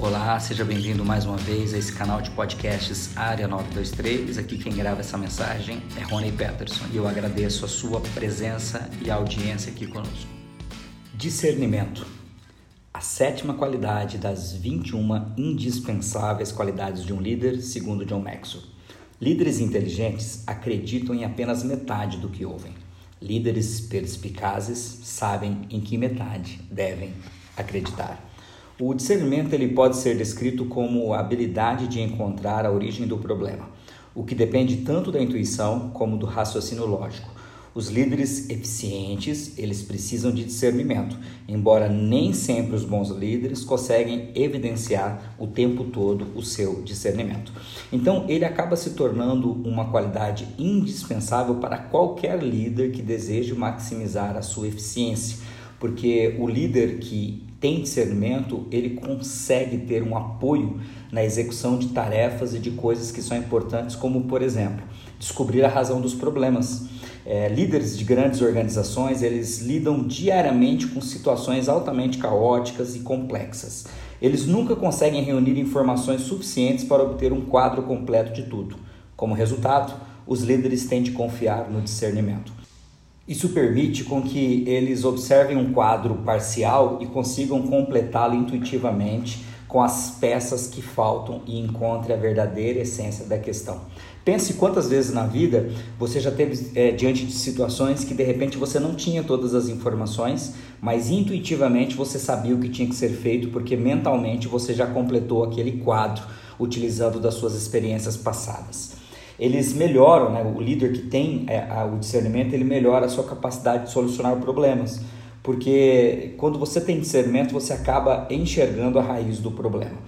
Olá, seja bem-vindo mais uma vez a esse canal de podcasts Área 923. Aqui quem grava essa mensagem é Rony Peterson e eu agradeço a sua presença e audiência aqui conosco. Discernimento. A sétima qualidade das 21 indispensáveis qualidades de um líder, segundo John Maxwell. Líderes inteligentes acreditam em apenas metade do que ouvem. Líderes perspicazes sabem em que metade devem acreditar. O discernimento ele pode ser descrito como a habilidade de encontrar a origem do problema, o que depende tanto da intuição como do raciocínio lógico. Os líderes eficientes, eles precisam de discernimento, embora nem sempre os bons líderes conseguem evidenciar o tempo todo o seu discernimento. Então, ele acaba se tornando uma qualidade indispensável para qualquer líder que deseje maximizar a sua eficiência, porque o líder que tem discernimento, ele consegue ter um apoio na execução de tarefas e de coisas que são importantes, como, por exemplo, descobrir a razão dos problemas. É, líderes de grandes organizações, eles lidam diariamente com situações altamente caóticas e complexas. Eles nunca conseguem reunir informações suficientes para obter um quadro completo de tudo. Como resultado, os líderes têm de confiar no discernimento. Isso permite com que eles observem um quadro parcial e consigam completá-lo intuitivamente com as peças que faltam e encontre a verdadeira essência da questão. Pense quantas vezes na vida você já teve é, diante de situações que de repente você não tinha todas as informações, mas intuitivamente você sabia o que tinha que ser feito porque mentalmente você já completou aquele quadro utilizando das suas experiências passadas eles melhoram, né? o líder que tem é, a, o discernimento, ele melhora a sua capacidade de solucionar problemas, porque quando você tem discernimento, você acaba enxergando a raiz do problema.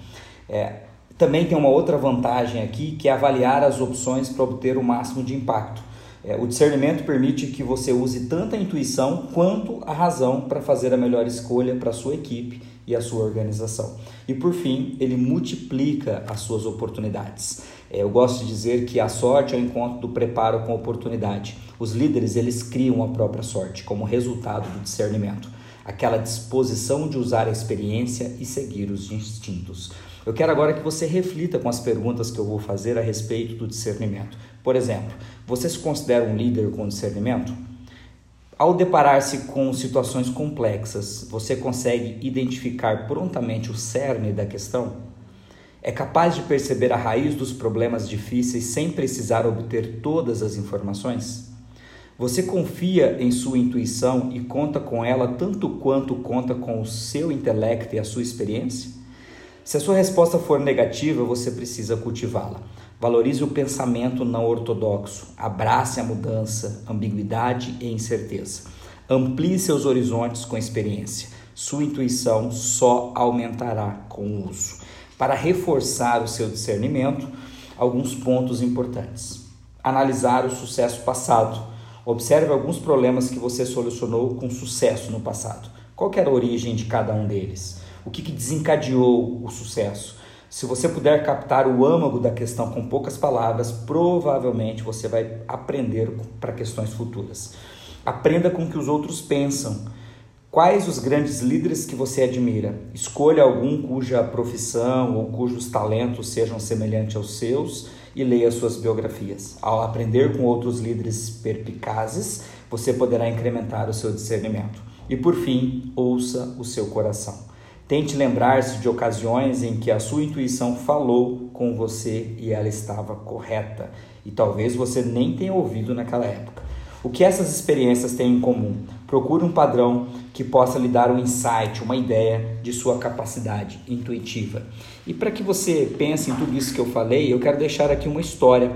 É, também tem uma outra vantagem aqui, que é avaliar as opções para obter o máximo de impacto. É, o discernimento permite que você use tanto a intuição quanto a razão para fazer a melhor escolha para a sua equipe e a sua organização. E por fim, ele multiplica as suas oportunidades. É, eu gosto de dizer que a sorte é o encontro do preparo com oportunidade. Os líderes eles criam a própria sorte como resultado do discernimento, aquela disposição de usar a experiência e seguir os instintos. Eu quero agora que você reflita com as perguntas que eu vou fazer a respeito do discernimento. Por exemplo, você se considera um líder com discernimento? Ao deparar-se com situações complexas, você consegue identificar prontamente o cerne da questão? É capaz de perceber a raiz dos problemas difíceis sem precisar obter todas as informações? Você confia em sua intuição e conta com ela tanto quanto conta com o seu intelecto e a sua experiência? Se a sua resposta for negativa, você precisa cultivá-la. Valorize o pensamento não ortodoxo, abrace a mudança, ambiguidade e incerteza. Amplie seus horizontes com experiência. Sua intuição só aumentará com o uso. Para reforçar o seu discernimento, alguns pontos importantes. Analisar o sucesso passado. Observe alguns problemas que você solucionou com sucesso no passado. Qual era a origem de cada um deles? o que, que desencadeou o sucesso. Se você puder captar o âmago da questão com poucas palavras, provavelmente você vai aprender para questões futuras. Aprenda com o que os outros pensam. Quais os grandes líderes que você admira? Escolha algum cuja profissão ou cujos talentos sejam semelhantes aos seus e leia suas biografias. Ao aprender com outros líderes perpicazes, você poderá incrementar o seu discernimento. E por fim, ouça o seu coração. Tente lembrar-se de ocasiões em que a sua intuição falou com você e ela estava correta, e talvez você nem tenha ouvido naquela época. O que essas experiências têm em comum? Procure um padrão que possa lhe dar um insight, uma ideia de sua capacidade intuitiva. E para que você pense em tudo isso que eu falei, eu quero deixar aqui uma história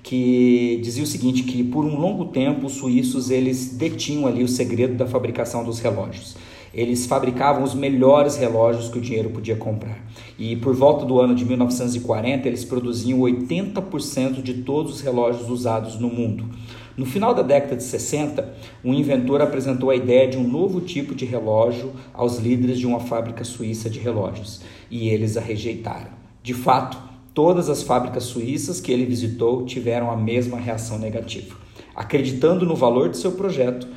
que dizia o seguinte, que por um longo tempo os suíços eles detinham ali o segredo da fabricação dos relógios. Eles fabricavam os melhores relógios que o dinheiro podia comprar. E por volta do ano de 1940, eles produziam 80% de todos os relógios usados no mundo. No final da década de 60, um inventor apresentou a ideia de um novo tipo de relógio aos líderes de uma fábrica suíça de relógios, e eles a rejeitaram. De fato, todas as fábricas suíças que ele visitou tiveram a mesma reação negativa. Acreditando no valor de seu projeto,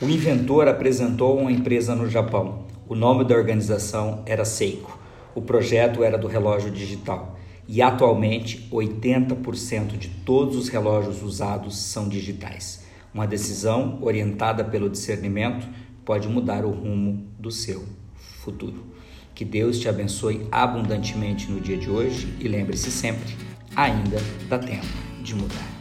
o inventor apresentou uma empresa no Japão. O nome da organização era Seiko. O projeto era do relógio digital e atualmente 80% de todos os relógios usados são digitais. Uma decisão orientada pelo discernimento pode mudar o rumo do seu futuro. Que Deus te abençoe abundantemente no dia de hoje e lembre-se sempre: ainda dá tempo de mudar.